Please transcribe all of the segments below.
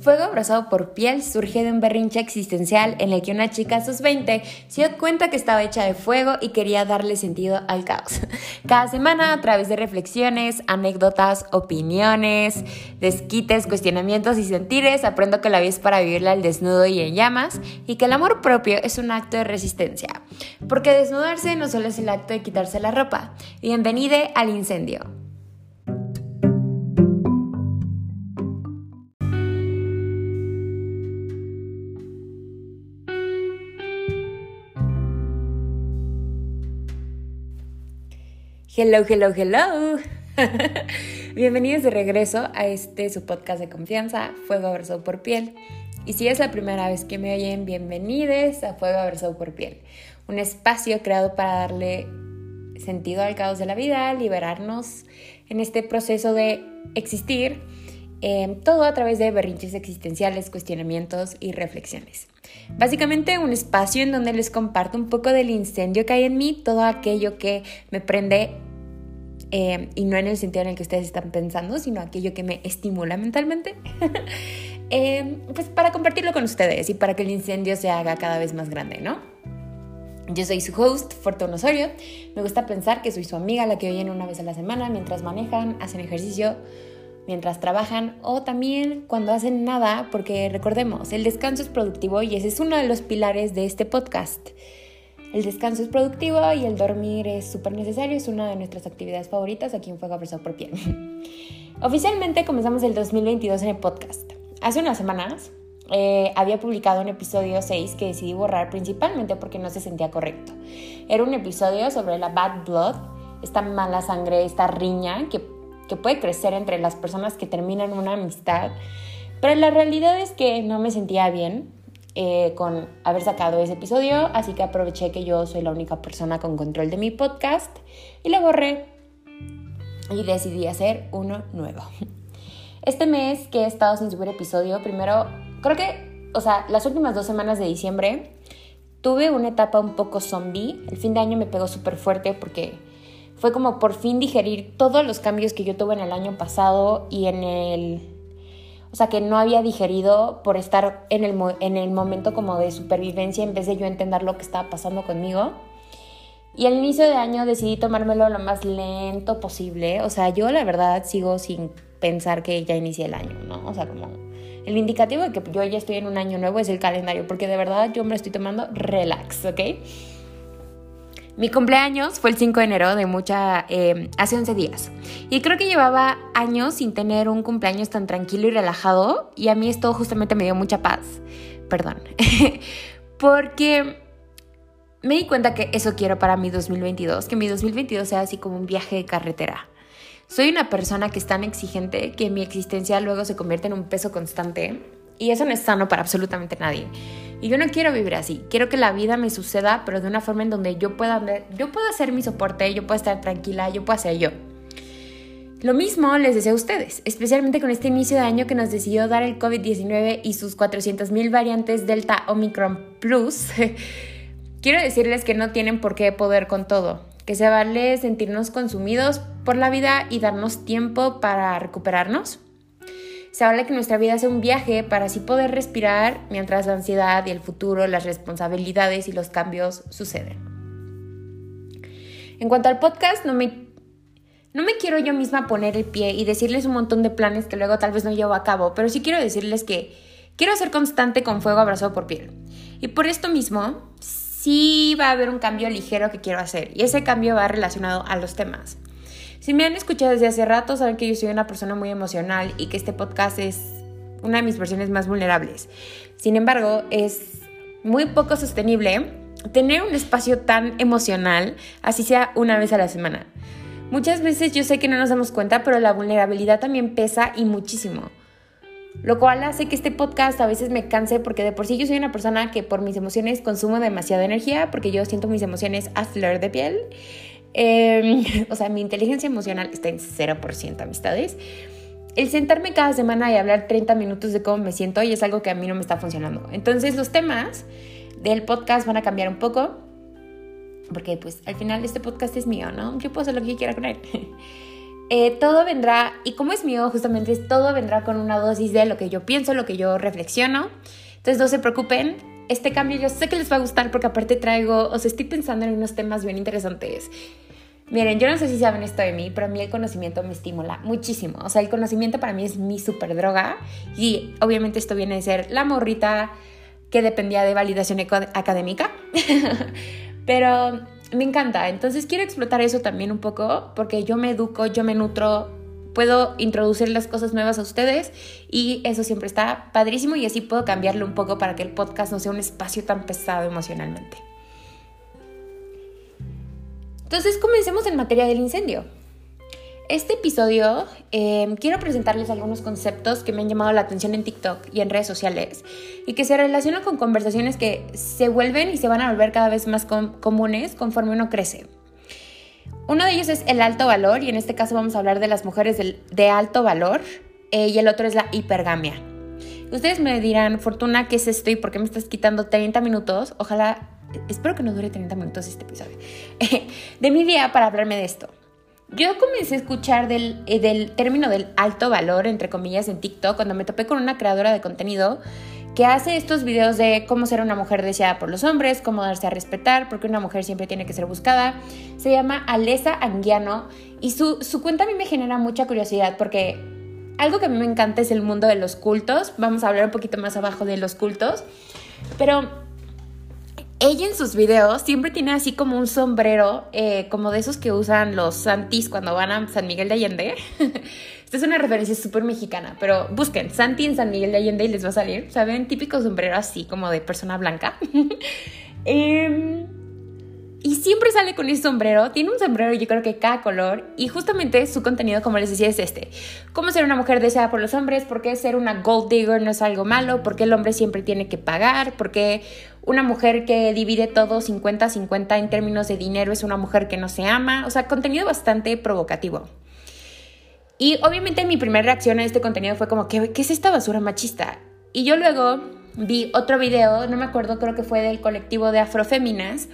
Fuego abrazado por piel surge de un berrinche existencial en el que una chica a sus 20 se dio cuenta que estaba hecha de fuego y quería darle sentido al caos. Cada semana, a través de reflexiones, anécdotas, opiniones, desquites, cuestionamientos y sentires, aprendo que la vida es para vivirla al desnudo y en llamas y que el amor propio es un acto de resistencia. Porque desnudarse no solo es el acto de quitarse la ropa. Bienvenida al incendio. Hello, hello, hello. Bienvenidos de regreso a este su podcast de confianza, Fuego Abrazado por Piel. Y si es la primera vez que me oyen, bienvenidos a Fuego Abrazado por Piel, un espacio creado para darle sentido al caos de la vida, liberarnos en este proceso de existir, eh, todo a través de berrinches existenciales, cuestionamientos y reflexiones. Básicamente un espacio en donde les comparto un poco del incendio que hay en mí, todo aquello que me prende eh, y no en el sentido en el que ustedes están pensando, sino aquello que me estimula mentalmente, eh, pues para compartirlo con ustedes y para que el incendio se haga cada vez más grande, ¿no? Yo soy su host, Fortuna Osorio. Me gusta pensar que soy su amiga, la que oyen una vez a la semana mientras manejan, hacen ejercicio, mientras trabajan o también cuando hacen nada, porque recordemos, el descanso es productivo y ese es uno de los pilares de este podcast. El descanso es productivo y el dormir es súper necesario, es una de nuestras actividades favoritas aquí en Fuego Abrazado por Piel. Oficialmente comenzamos el 2022 en el podcast. Hace unas semanas eh, había publicado un episodio 6 que decidí borrar principalmente porque no se sentía correcto. Era un episodio sobre la bad blood, esta mala sangre, esta riña que, que puede crecer entre las personas que terminan una amistad. Pero la realidad es que no me sentía bien eh, con haber sacado ese episodio, así que aproveché que yo soy la única persona con control de mi podcast y lo borré y decidí hacer uno nuevo. Este mes que he estado sin subir episodio, primero, creo que, o sea, las últimas dos semanas de diciembre tuve una etapa un poco zombie. El fin de año me pegó súper fuerte porque fue como por fin digerir todos los cambios que yo tuve en el año pasado y en el o sea, que no había digerido por estar en el, en el momento como de supervivencia en vez de yo entender lo que estaba pasando conmigo. Y al inicio de año decidí tomármelo lo más lento posible. O sea, yo la verdad sigo sin pensar que ya inicié el año, ¿no? O sea, como el indicativo de que yo ya estoy en un año nuevo es el calendario, porque de verdad yo me lo estoy tomando relax, ¿ok? Mi cumpleaños fue el 5 de enero de mucha, eh, hace 11 días. Y creo que llevaba años sin tener un cumpleaños tan tranquilo y relajado. Y a mí esto justamente me dio mucha paz. Perdón. Porque me di cuenta que eso quiero para mi 2022. Que mi 2022 sea así como un viaje de carretera. Soy una persona que es tan exigente que mi existencia luego se convierte en un peso constante. Y eso no es sano para absolutamente nadie. Y yo no quiero vivir así. Quiero que la vida me suceda, pero de una forma en donde yo pueda, yo pueda hacer mi soporte, yo pueda estar tranquila, yo pueda ser yo. Lo mismo les deseo a ustedes, especialmente con este inicio de año que nos decidió dar el COVID-19 y sus 400.000 variantes Delta Omicron Plus. Quiero decirles que no tienen por qué poder con todo, que se vale sentirnos consumidos por la vida y darnos tiempo para recuperarnos se habla que nuestra vida es un viaje para así poder respirar mientras la ansiedad y el futuro, las responsabilidades y los cambios suceden. En cuanto al podcast, no me, no me quiero yo misma poner el pie y decirles un montón de planes que luego tal vez no llevo a cabo, pero sí quiero decirles que quiero ser constante con fuego abrazado por piel. Y por esto mismo, sí va a haber un cambio ligero que quiero hacer, y ese cambio va relacionado a los temas. Si me han escuchado desde hace rato, saben que yo soy una persona muy emocional y que este podcast es una de mis versiones más vulnerables. Sin embargo, es muy poco sostenible tener un espacio tan emocional, así sea una vez a la semana. Muchas veces yo sé que no nos damos cuenta, pero la vulnerabilidad también pesa y muchísimo. Lo cual hace que este podcast a veces me canse porque de por sí yo soy una persona que por mis emociones consumo demasiada energía porque yo siento mis emociones a flor de piel Em, o sea, mi inteligencia emocional está en 0%, amistades. El sentarme cada semana y hablar 30 minutos de cómo me siento y es algo que a mí no me está funcionando. Entonces los temas del podcast van a cambiar un poco porque pues al final este podcast es mío, ¿no? Yo puedo hacer lo que quiera con él. eh, todo vendrá, y como es mío, justamente todo vendrá con una dosis de lo que yo pienso, lo que yo reflexiono. Entonces no se preocupen, este cambio yo sé que les va a gustar porque aparte traigo, o sea, estoy pensando en unos temas bien interesantes. Miren, yo no sé si saben esto de mí, pero a mí el conocimiento me estimula muchísimo. O sea, el conocimiento para mí es mi super droga y obviamente esto viene de ser la morrita que dependía de validación académica. pero me encanta. Entonces quiero explotar eso también un poco porque yo me educo, yo me nutro, puedo introducir las cosas nuevas a ustedes y eso siempre está padrísimo y así puedo cambiarlo un poco para que el podcast no sea un espacio tan pesado emocionalmente. Entonces comencemos en materia del incendio. Este episodio em, quiero presentarles algunos conceptos que me han llamado la atención en TikTok y en redes sociales y que se relacionan con conversaciones que se vuelven y se van a volver cada vez más comunes conforme uno crece. Uno de ellos es el alto valor y en este caso vamos a hablar de las mujeres de alto valor eh, y el otro es la hipergamia. Ustedes me dirán, Fortuna, ¿qué es esto y por qué me estás quitando 30 minutos? Ojalá, espero que no dure 30 minutos este episodio, de mi día para hablarme de esto. Yo comencé a escuchar del, eh, del término del alto valor, entre comillas, en TikTok, cuando me topé con una creadora de contenido que hace estos videos de cómo ser una mujer deseada por los hombres, cómo darse a respetar, porque una mujer siempre tiene que ser buscada. Se llama Alesa Anguiano y su, su cuenta a mí me genera mucha curiosidad porque algo que a mí me encanta es el mundo de los cultos. Vamos a hablar un poquito más abajo de los cultos. Pero ella en sus videos siempre tiene así como un sombrero, eh, como de esos que usan los santis cuando van a San Miguel de Allende. Esta es una referencia súper mexicana, pero busquen Santi en San Miguel de Allende y les va a salir, ¿saben? Típico sombrero así como de persona blanca. eh, y siempre sale con ese sombrero. Tiene un sombrero, yo creo que cada color. Y justamente su contenido, como les decía, es este. Cómo ser una mujer deseada por los hombres, por qué ser una gold digger no es algo malo, por qué el hombre siempre tiene que pagar, por qué una mujer que divide todo 50-50 en términos de dinero es una mujer que no se ama. O sea, contenido bastante provocativo. Y obviamente mi primera reacción a este contenido fue como, ¿qué, qué es esta basura machista? Y yo luego vi otro video, no me acuerdo, creo que fue del colectivo de afroféminas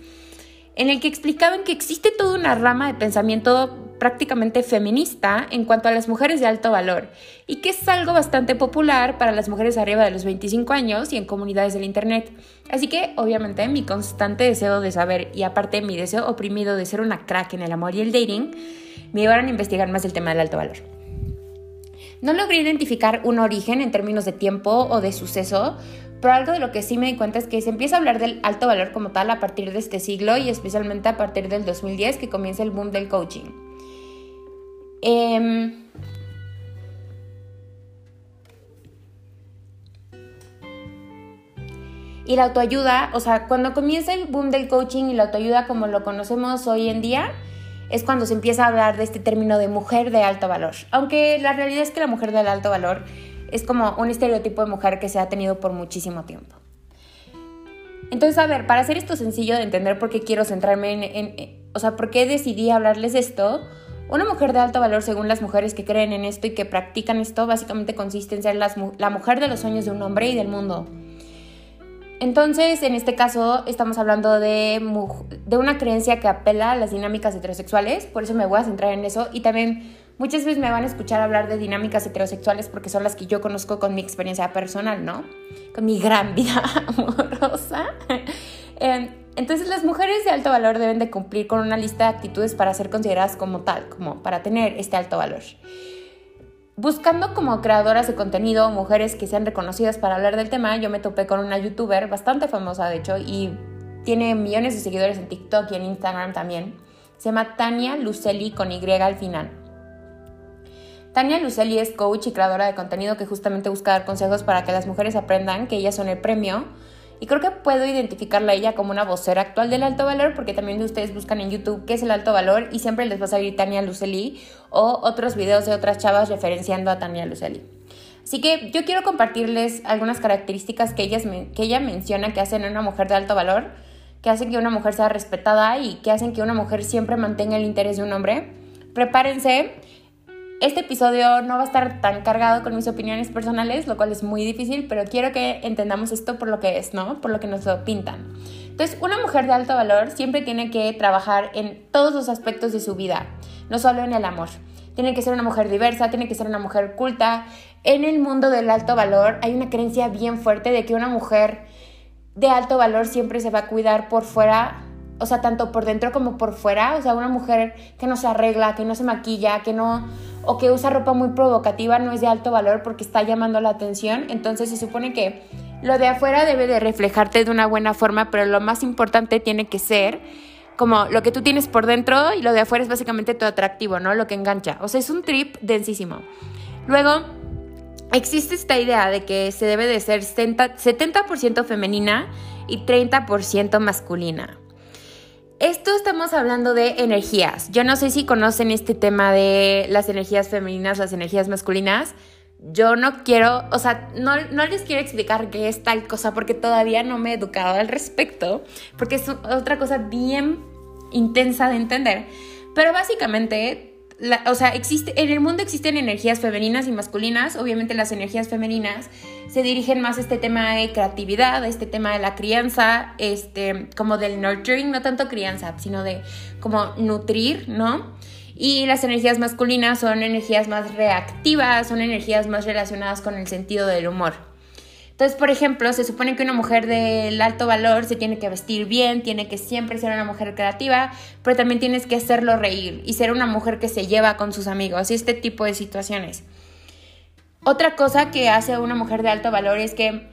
en el que explicaban que existe toda una rama de pensamiento prácticamente feminista en cuanto a las mujeres de alto valor y que es algo bastante popular para las mujeres arriba de los 25 años y en comunidades del Internet. Así que obviamente mi constante deseo de saber y aparte mi deseo oprimido de ser una crack en el amor y el dating me llevaron a investigar más el tema del alto valor. No logré identificar un origen en términos de tiempo o de suceso, pero algo de lo que sí me di cuenta es que se empieza a hablar del alto valor como tal a partir de este siglo y especialmente a partir del 2010 que comienza el boom del coaching. Em, y la autoayuda, o sea, cuando comienza el boom del coaching y la autoayuda como lo conocemos hoy en día, es cuando se empieza a hablar de este término de mujer de alto valor. Aunque la realidad es que la mujer del alto valor es como un estereotipo de mujer que se ha tenido por muchísimo tiempo. Entonces, a ver, para hacer esto sencillo de entender por qué quiero centrarme en, o sea, por qué decidí hablarles de esto, una mujer de alto valor, según las mujeres que creen en esto y que practican esto, básicamente consiste en ser la mujer de los sueños de un hombre y del mundo. Entonces, en este caso, estamos hablando de, de una creencia que apela a las dinámicas heterosexuales, por eso me voy a centrar en eso y también Muchas veces me van a escuchar hablar de dinámicas heterosexuales porque son las que yo conozco con mi experiencia personal, ¿no? Con mi gran vida amorosa. Em, entonces las mujeres de alto valor deben de cumplir con una lista de actitudes para ser consideradas como tal, como para tener este alto valor. Buscando como creadoras de contenido mujeres que sean reconocidas para hablar del tema, yo me topé con una youtuber bastante famosa de hecho y tiene millones de seguidores en TikTok y en Instagram también. Se llama Tania Luceli con Y al final. Tania Luceli es coach y creadora de contenido que justamente busca dar consejos para que las mujeres aprendan que ellas son el premio. Y creo que puedo identificarla a ella como una vocera actual del alto valor, porque también ustedes buscan en YouTube qué es el alto valor y siempre les va a salir Tania Luceli o otros videos de otras chavas referenciando a Tania Luceli. Así que yo quiero compartirles algunas características que, ellas, que ella menciona que hacen a una mujer de alto valor, que hacen que una mujer sea respetada y que hacen que una mujer siempre mantenga el interés de un hombre. Prepárense este episodio no va a estar tan cargado con mis opiniones personales, lo cual es muy difícil, pero quiero que entendamos esto por lo que es, ¿no? Por lo que nos lo pintan. Entonces, una mujer de alto valor siempre tiene que trabajar en todos los aspectos de su vida, no solo en el amor. tiene que ser una mujer diversa, tiene que ser una mujer culta. En el mundo del alto valor hay una creencia bien fuerte de que una mujer de alto valor siempre se va a cuidar por fuera, o sea, tanto por dentro como por fuera. O sea, una mujer que no se arregla, que no se maquilla, que no o que usa ropa muy provocativa no es de alto valor porque está llamando la atención. Entonces se supone que lo de afuera debe de reflejarte de una buena forma, pero lo más importante tiene que ser como lo que tú tienes por dentro y lo de afuera es básicamente tu atractivo, ¿no? Lo que engancha. O sea, es un trip densísimo. Luego, existe esta idea de que se debe de ser 70% femenina y 30% masculina. Esto estamos hablando de energías. Yo no sé si conocen este tema de las energías femeninas, las energías masculinas. Yo no quiero, o sea, no, no, les quiero explicar qué es tal cosa porque todavía no me he educado al respecto, porque es otra cosa bien intensa de entender. Pero básicamente o sea, existe, en el mundo existen energías femeninas y masculinas. Obviamente las energías femeninas se dirigen más a este tema de creatividad, a este tema de la crianza, este, como del nurturing, no tanto crianza, sino de como nutrir, ¿no? Y las energías masculinas son energías más reactivas, son energías más relacionadas con el sentido del humor. Entonces, por ejemplo, se supone que una mujer del alto valor se tiene que vestir bien, tiene que siempre ser una mujer creativa, pero también tienes que hacerlo reír y ser una mujer que se lleva con sus amigos y este tipo de situaciones. Otra cosa que hace una mujer de alto valor es que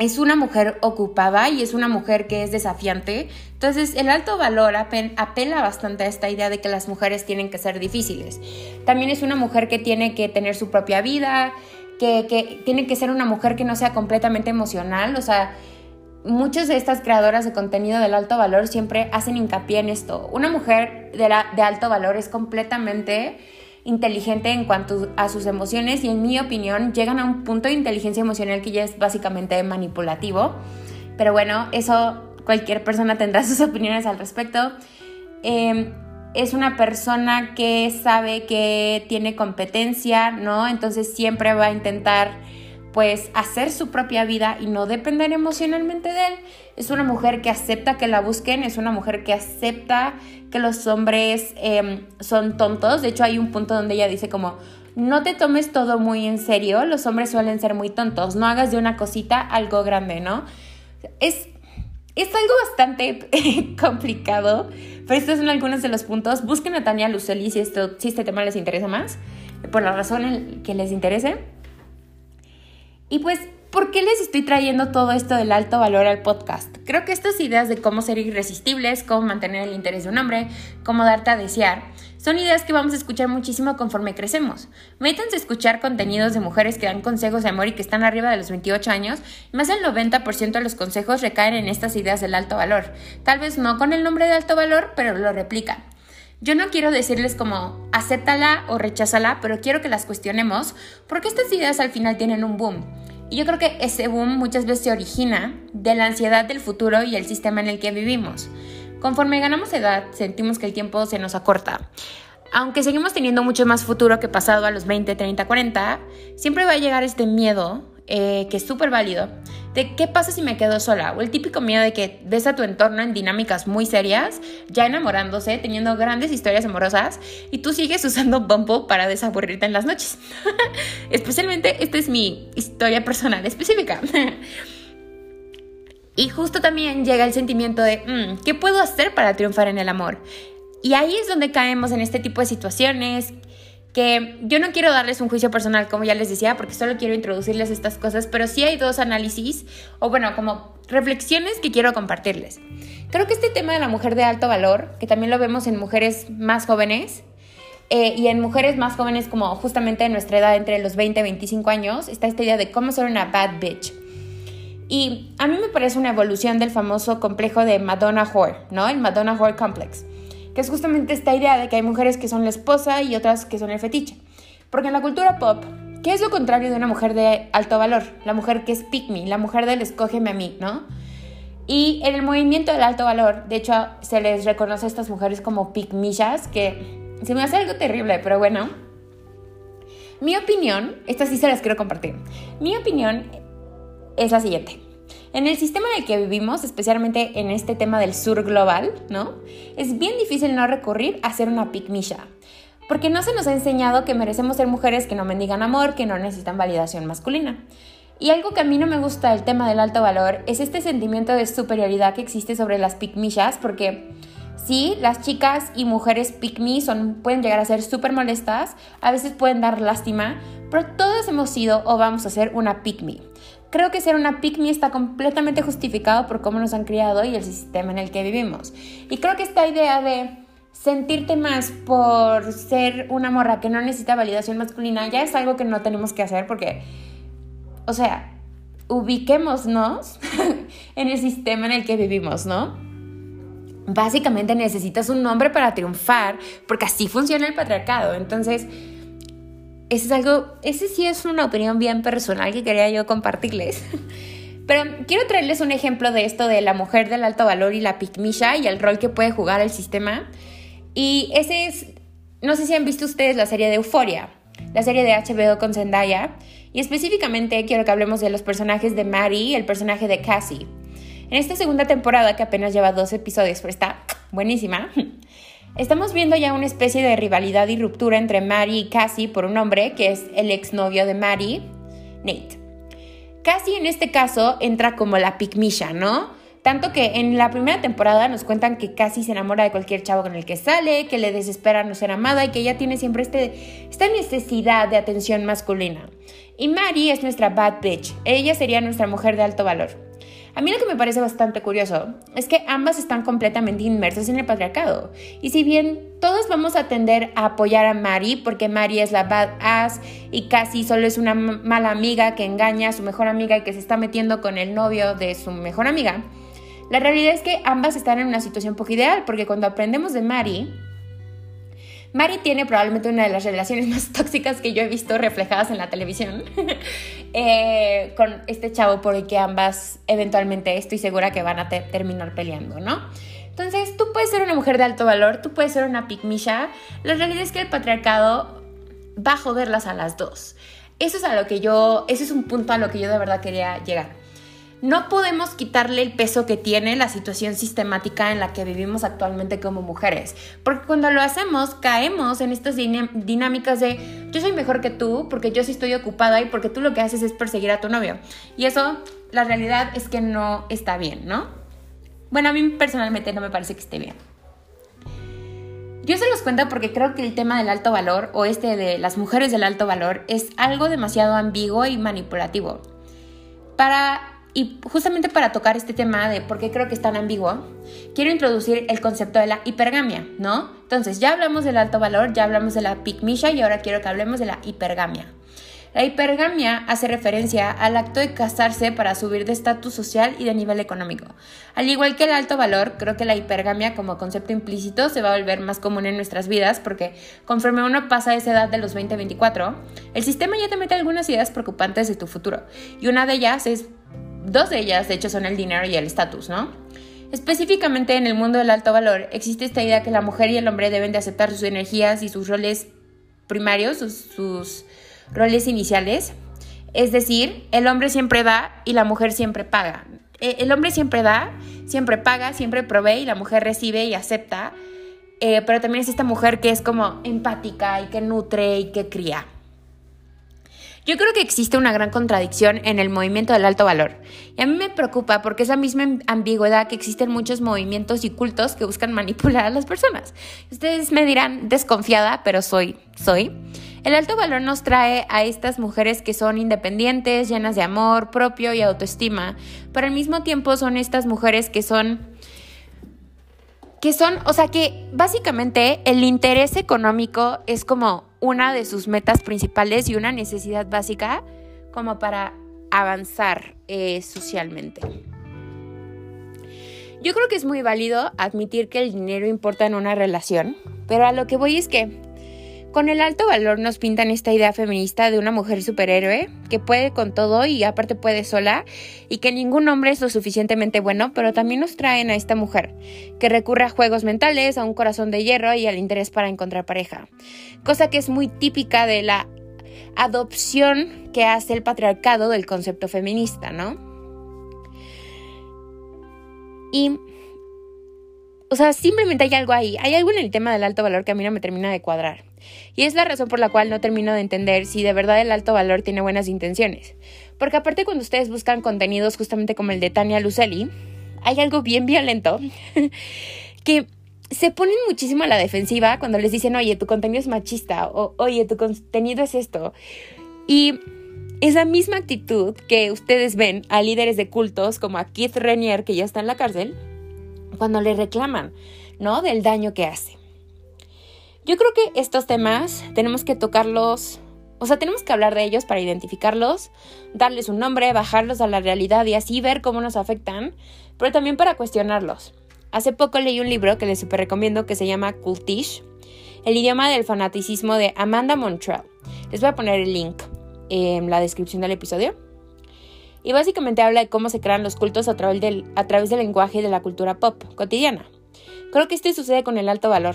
es una mujer ocupada y es una mujer que es desafiante. Entonces el alto valor apela bastante a esta idea de que las mujeres tienen que ser difíciles. También es una mujer que tiene que tener su propia vida, que, tiene que ser una mujer que no sea completamente emocional, o sea, muchas de estas creadoras de contenido del alto valor siempre hacen hincapié en esto. Una mujer de, alto valor es completamente inteligente en cuanto a sus emociones y en mi opinión llegan a un punto de inteligencia emocional que ya es básicamente manipulativo. Pero bueno, eso cualquier persona tendrá sus opiniones al respecto. Eh, es una persona que sabe que tiene competencia, ¿no? Entonces siempre va a intentar pues hacer su propia vida y no depender emocionalmente de él. Es una mujer que acepta que la busquen, es una mujer que acepta que los hombres em, son tontos. De hecho hay un punto donde ella dice como, no te tomes todo muy en serio, los hombres suelen ser muy tontos, no hagas de una cosita algo grande, ¿no? Es, es algo bastante complicado pero estos son algunos de los puntos. Busquen a Tania Luceli si, esto, si este tema les interesa más, por la razón que les interese. Y pues, ¿por qué les estoy trayendo todo esto del alto valor al podcast? Creo que estas ideas de cómo ser irresistibles, cómo mantener el interés de un hombre, cómo darte a desear, son ideas que vamos a escuchar muchísimo conforme crecemos. Métanse a escuchar contenidos de mujeres que dan consejos de amor y que están arriba de los 28 años, más del 90% de los consejos recaen en estas ideas del alto valor. Tal vez no con el nombre de alto valor, pero lo replican. Yo no quiero decirles como acéptala o recházala, pero quiero que las cuestionemos porque estas ideas al final tienen un boom. Y yo creo que ese boom muchas veces se origina de la ansiedad del futuro y el sistema en el que vivimos. Conforme ganamos edad, sentimos que el tiempo se nos acorta. Aunque seguimos teniendo mucho más futuro que pasado a los 20, 30, 40, siempre va a llegar este miedo, eh, que es súper válido, de qué pasa si me quedo sola, o el típico miedo de que ves a tu entorno en dinámicas muy serias, ya enamorándose, teniendo grandes historias amorosas, y tú sigues usando Bumble para desaburrirte en las noches. Especialmente, esta es mi historia personal específica. Y justo también llega el sentimiento de, mm, ¿qué puedo hacer para triunfar en el amor? Y ahí es donde caemos en este tipo de situaciones que yo no quiero darles un juicio personal, como ya les decía, porque solo quiero introducirles estas cosas, pero sí hay dos análisis, o bueno, como reflexiones que quiero compartirles. Creo que este tema de la mujer de alto valor, que también lo vemos en mujeres más jóvenes, eh, y en mujeres más jóvenes como justamente de nuestra edad, entre los 20 y 25 años, está esta idea de cómo ser una bad bitch. Y a mí me parece una evolución del famoso complejo de Madonna Whore, ¿no? El Madonna Whore Complex, que es justamente esta idea de que hay mujeres que son la esposa y otras que son el fetiche. Porque en la cultura pop, ¿qué es lo contrario de una mujer de alto valor? La mujer que es pick me, la mujer del escógeme a mí, ¿no? Y en el movimiento del alto valor, de hecho, se les reconoce a estas mujeres como pick que se me hace algo terrible, pero bueno. Mi opinión, estas sí se las quiero compartir. Mi opinión es la siguiente. En el sistema en el que vivimos, especialmente en este tema del sur global, ¿no? Es bien difícil no recurrir a hacer una picmisha. porque no se nos ha enseñado que merecemos ser mujeres que no mendigan amor, que no necesitan validación masculina. Y algo que a mí no me gusta del tema del alto valor es este sentimiento de superioridad que existe sobre las picmillas, porque sí, las chicas y mujeres pick son, pueden llegar a ser súper molestas, a veces pueden dar lástima, pero todos hemos sido o vamos a ser una pick Creo que ser una pick está completamente justificado por cómo nos han criado y el sistema en el que vivimos. Y creo que esta idea de sentirte más por ser una morra que no necesita validación masculina ya es algo que no tenemos que hacer porque, o sea, ubiquémonos en el sistema en el que vivimos, ¿no? Básicamente necesitas un nombre para triunfar porque así funciona el patriarcado. Entonces, ese es algo, ese sí es una opinión bien personal que quería yo compartirles. Pero quiero traerles un ejemplo de esto de la mujer del alto valor y la picmisha y el rol que puede jugar el sistema. Y ese es, no sé si han visto ustedes la serie de Euforia, la serie de HBO con Zendaya. Y específicamente quiero que hablemos de los personajes de Mary y el personaje de Cassie. En esta segunda temporada, que apenas lleva dos episodios, pero está buenísima, Estamos viendo ya una especie de rivalidad y ruptura entre Mary y Cassie por un hombre que es el exnovio de Mary, Nate. Cassie en este caso entra como la picmisha, ¿no? Tanto que en la primera temporada nos cuentan que Cassie se enamora de cualquier chavo con el que sale, que le desespera no ser amada y que ella tiene siempre este, esta necesidad de atención masculina. Y Mary es nuestra bad bitch. Ella sería nuestra mujer de alto valor. A mí lo que me parece bastante curioso es que ambas están completamente inmersas en el patriarcado. Y si bien todos vamos a tender a apoyar a Mary porque Mary es la badass y casi solo es una mala amiga que engaña a su mejor amiga y que se está metiendo con el novio de su mejor amiga, la realidad es que ambas están en una situación poco ideal porque cuando aprendemos de Mary, Mari tiene probablemente una de las relaciones más tóxicas que yo he visto reflejadas en la televisión eh, con este chavo por el que ambas eventualmente estoy segura que van a terminar peleando, ¿no? Entonces, tú puedes ser una mujer de alto valor, tú puedes ser una pigmisha. La realidad es que el patriarcado va a joderlas a las dos. Eso es a lo que yo, ese es un punto a lo que yo de verdad quería llegar no podemos quitarle el peso que tiene la situación sistemática en la que vivimos actualmente como mujeres. Porque cuando lo hacemos, caemos en estas dinámicas de yo soy mejor que tú porque yo sí estoy ocupada y porque tú lo que haces es perseguir a tu novio. Y eso, la realidad es que no está bien, ¿no? Bueno, a mí personalmente no me parece que esté bien. Yo se los cuento porque creo que el tema del alto valor o este de las mujeres del alto valor es algo demasiado ambiguo y manipulativo. Para y justamente para tocar este tema de por qué creo que es tan ambiguo, quiero introducir el concepto de la hipergamia, ¿no? Entonces, ya hablamos del alto valor, ya hablamos de la picmisha y ahora quiero que hablemos de la hipergamia. La hipergamia hace referencia al acto de casarse para subir de estatus social y de nivel económico. Al igual que el alto valor, creo que la hipergamia como concepto implícito se va a volver más común en nuestras vidas porque conforme uno pasa esa edad de los 20-24, el sistema ya te mete algunas ideas preocupantes de tu futuro. Y una de ellas es Dos de ellas, de hecho, son el dinero y el estatus, ¿no? Específicamente en el mundo del alto valor existe esta idea que la mujer y el hombre deben de aceptar sus energías y sus roles primarios, sus, roles iniciales. Es decir, el hombre siempre da y la mujer siempre paga. E, el hombre siempre da, siempre paga, siempre provee y la mujer recibe y acepta. Eh, pero también es esta mujer que es como empática y que nutre y que cría. Yo creo que existe una gran contradicción en el movimiento del alto valor. Y a mí me preocupa porque esa misma ambigüedad que existen muchos movimientos y cultos que buscan manipular a las personas. Ustedes me dirán desconfiada, pero soy, soy. El alto valor nos trae a estas mujeres que son independientes, llenas de amor propio y autoestima, pero al mismo tiempo son estas mujeres que son que son, o sea que básicamente el interés económico es como una de sus metas principales y una necesidad básica como para avanzar eh, socialmente. Yo creo que es muy válido admitir que el dinero importa en una relación, pero a lo que voy es que con el alto valor nos pintan esta idea feminista de una mujer superhéroe que puede con todo y aparte puede sola y que ningún hombre es lo suficientemente bueno, pero también nos traen a esta mujer que recurre a juegos mentales, a un corazón de hierro y al interés para encontrar pareja. Cosa que es muy típica de la adopción que hace el patriarcado del concepto feminista, ¿no? Y o sea, simplemente hay algo ahí, hay algo en el tema del alto valor que a mí no me termina de cuadrar. Y es la razón por la cual no termino de entender si de verdad el alto valor tiene buenas intenciones. Porque aparte cuando ustedes buscan contenidos justamente como el de Tania Lucelli, hay algo bien violento que se ponen muchísimo a la defensiva cuando les dicen, oye, tu contenido es machista o oye, tu contenido es esto. Y esa misma actitud que ustedes ven a líderes de cultos como a Keith Renier, que ya está en la cárcel, cuando le reclaman, ¿no? Del daño que hace. Yo creo que estos temas tenemos que tocarlos, o sea, tenemos que hablar de ellos para identificarlos, darles un nombre, bajarlos a la realidad y así ver cómo nos afectan, pero también para cuestionarlos. Hace poco leí un libro que les super recomiendo que se llama Cultish, el idioma del fanaticismo de Amanda Montreal. Les voy a poner el link en la descripción del episodio. Y básicamente habla de cómo se crean los cultos a través del, a través del lenguaje y de la cultura pop cotidiana. Creo que esto sucede con el alto valor.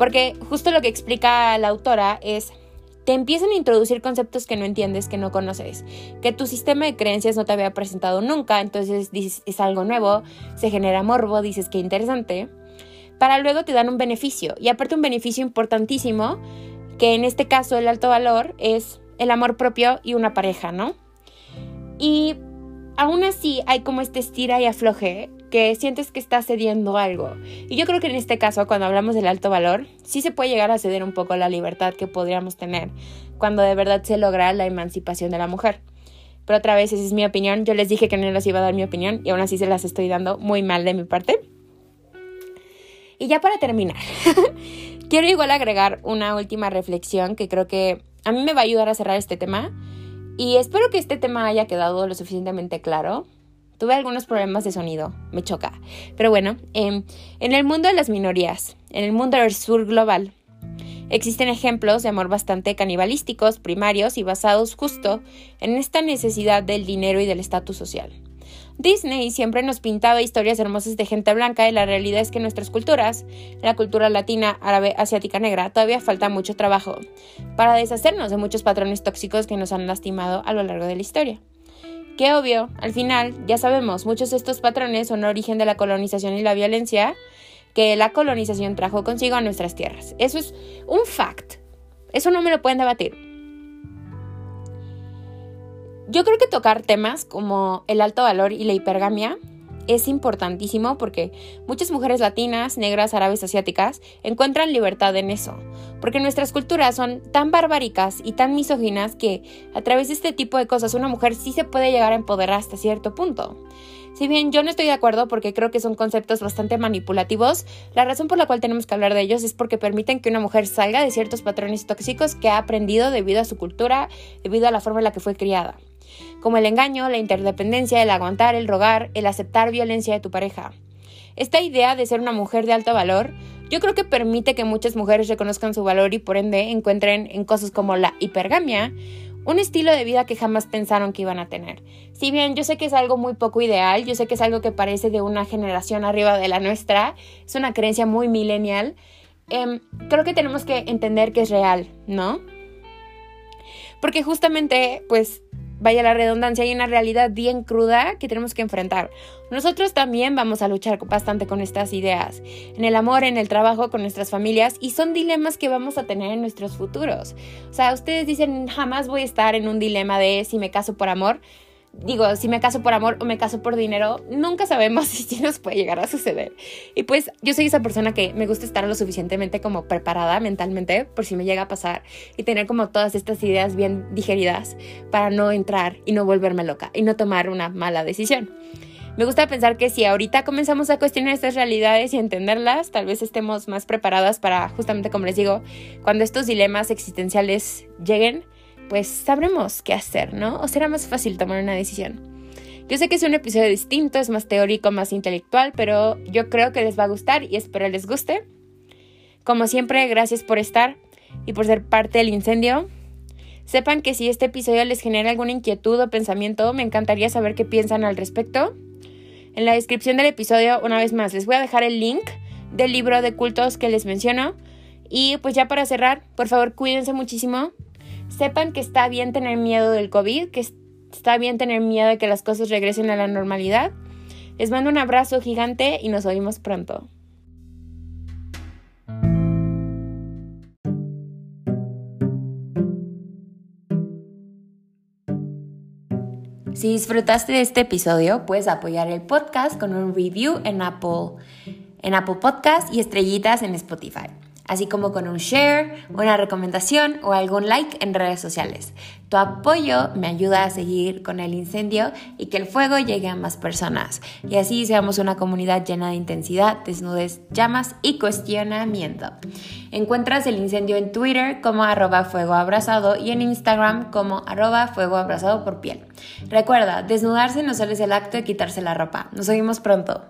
Porque justo lo que explica la autora es te empiezan a introducir conceptos que no entiendes, que no conoces, que tu sistema de creencias no te había presentado nunca, entonces dices es algo nuevo, se genera morbo, dices que interesante, para luego te dan un beneficio, y aparte un beneficio importantísimo, que en este caso el alto valor es el amor propio y una pareja, ¿no? Y aún así hay como este estira y afloje que sientes que estás cediendo algo. Y yo creo que en este caso, cuando hablamos del alto valor, sí se puede llegar a ceder un poco la libertad que podríamos tener cuando de verdad se logra la emancipación de la mujer. Pero otra vez, esa es mi opinión. Yo les dije que no les iba a dar mi opinión y aún así se las estoy dando muy mal de mi parte. Y ya para terminar, quiero igual agregar una última reflexión que creo que a mí me va a ayudar a cerrar este tema. Y espero que este tema haya quedado lo suficientemente claro Tuve algunos problemas de sonido, me choca. Pero bueno, em, en el mundo de las minorías, en el mundo del sur global, existen ejemplos de amor bastante canibalísticos, primarios y basados justo en esta necesidad del dinero y del estatus social. Disney siempre nos pintaba historias hermosas de gente blanca y la realidad es que en nuestras culturas, la cultura latina, árabe, asiática, negra, todavía falta mucho trabajo para deshacernos de muchos patrones tóxicos que nos han lastimado a lo largo de la historia. Que obvio, al final, ya sabemos, muchos de estos patrones son origen de la colonización y la violencia que la colonización trajo consigo a nuestras tierras. Eso es un fact. Eso no me lo pueden debatir. Yo creo que tocar temas como el alto valor y la hipergamia es importantísimo porque muchas mujeres latinas, negras, árabes, asiáticas encuentran libertad en eso. Porque nuestras culturas son tan barbáricas y tan misóginas que a través de este tipo de cosas una mujer sí se puede llegar a empoderar hasta cierto punto. Si bien yo no estoy de acuerdo porque creo que son conceptos bastante manipulativos, la razón por la cual tenemos que hablar de ellos es porque permiten que una mujer salga de ciertos patrones tóxicos que ha aprendido debido a su cultura, debido a la forma en la que fue criada como el engaño, la interdependencia, el aguantar, el rogar, el aceptar violencia de tu pareja. Esta idea de ser una mujer de alto valor, yo creo que permite que muchas mujeres reconozcan su valor y por ende encuentren en cosas como la hipergamia un estilo de vida que jamás pensaron que iban a tener. Si bien yo sé que es algo muy poco ideal, yo sé que es algo que parece de una generación arriba de la nuestra, es una creencia muy millennial, em, creo que tenemos que entender que es real, ¿no? Porque justamente, pues, vaya la redundancia, hay una realidad bien cruda que tenemos que enfrentar. Nosotros también vamos a luchar bastante con estas ideas, en el amor, en el trabajo, con nuestras familias, y son dilemas que vamos a tener en nuestros futuros. O sea, ustedes dicen, jamás voy a estar en un dilema de si me caso por amor digo, si me caso por amor o me caso por dinero, nunca sabemos si nos puede llegar a suceder. Y pues yo soy esa persona que me gusta estar lo suficientemente como preparada mentalmente por si me llega a pasar y tener como todas estas ideas bien digeridas para no entrar y no volverme loca y no tomar una mala decisión. Me gusta pensar que si ahorita comenzamos a cuestionar estas realidades y entenderlas, tal vez estemos más preparadas para, justamente como les digo, cuando estos dilemas existenciales lleguen, pues sabremos qué hacer, ¿no? O será más fácil tomar una decisión. Yo sé que es un episodio distinto, es más teórico, más intelectual, pero yo creo que les va a gustar y espero les guste. Como siempre, gracias por estar y por ser parte del incendio. Sepan que si este episodio les genera alguna inquietud o pensamiento, me encantaría saber qué piensan al respecto. En la descripción del episodio, una vez más, les voy a dejar el link del libro de cultos que les menciono. Y pues ya para cerrar, por favor, cuídense muchísimo, Sepan que está bien tener miedo del COVID, que está bien tener miedo de que las cosas regresen a la normalidad. Les mando un abrazo gigante y nos oímos pronto. Si disfrutaste de este episodio, puedes apoyar el podcast con un review en Apple, en Apple Podcast y estrellitas en Spotify así como con un share, una recomendación o algún like en redes sociales. Tu apoyo me ayuda a seguir con el incendio y que el fuego llegue a más personas y así seamos una comunidad llena de intensidad, desnudez, llamas y cuestionamiento. Encuentras el incendio en Twitter como arroba fuego abrazado y en Instagram como arroba fuego abrazado por piel. Recuerda, desnudarse no solo es el acto de quitarse la ropa. Nos vemos pronto.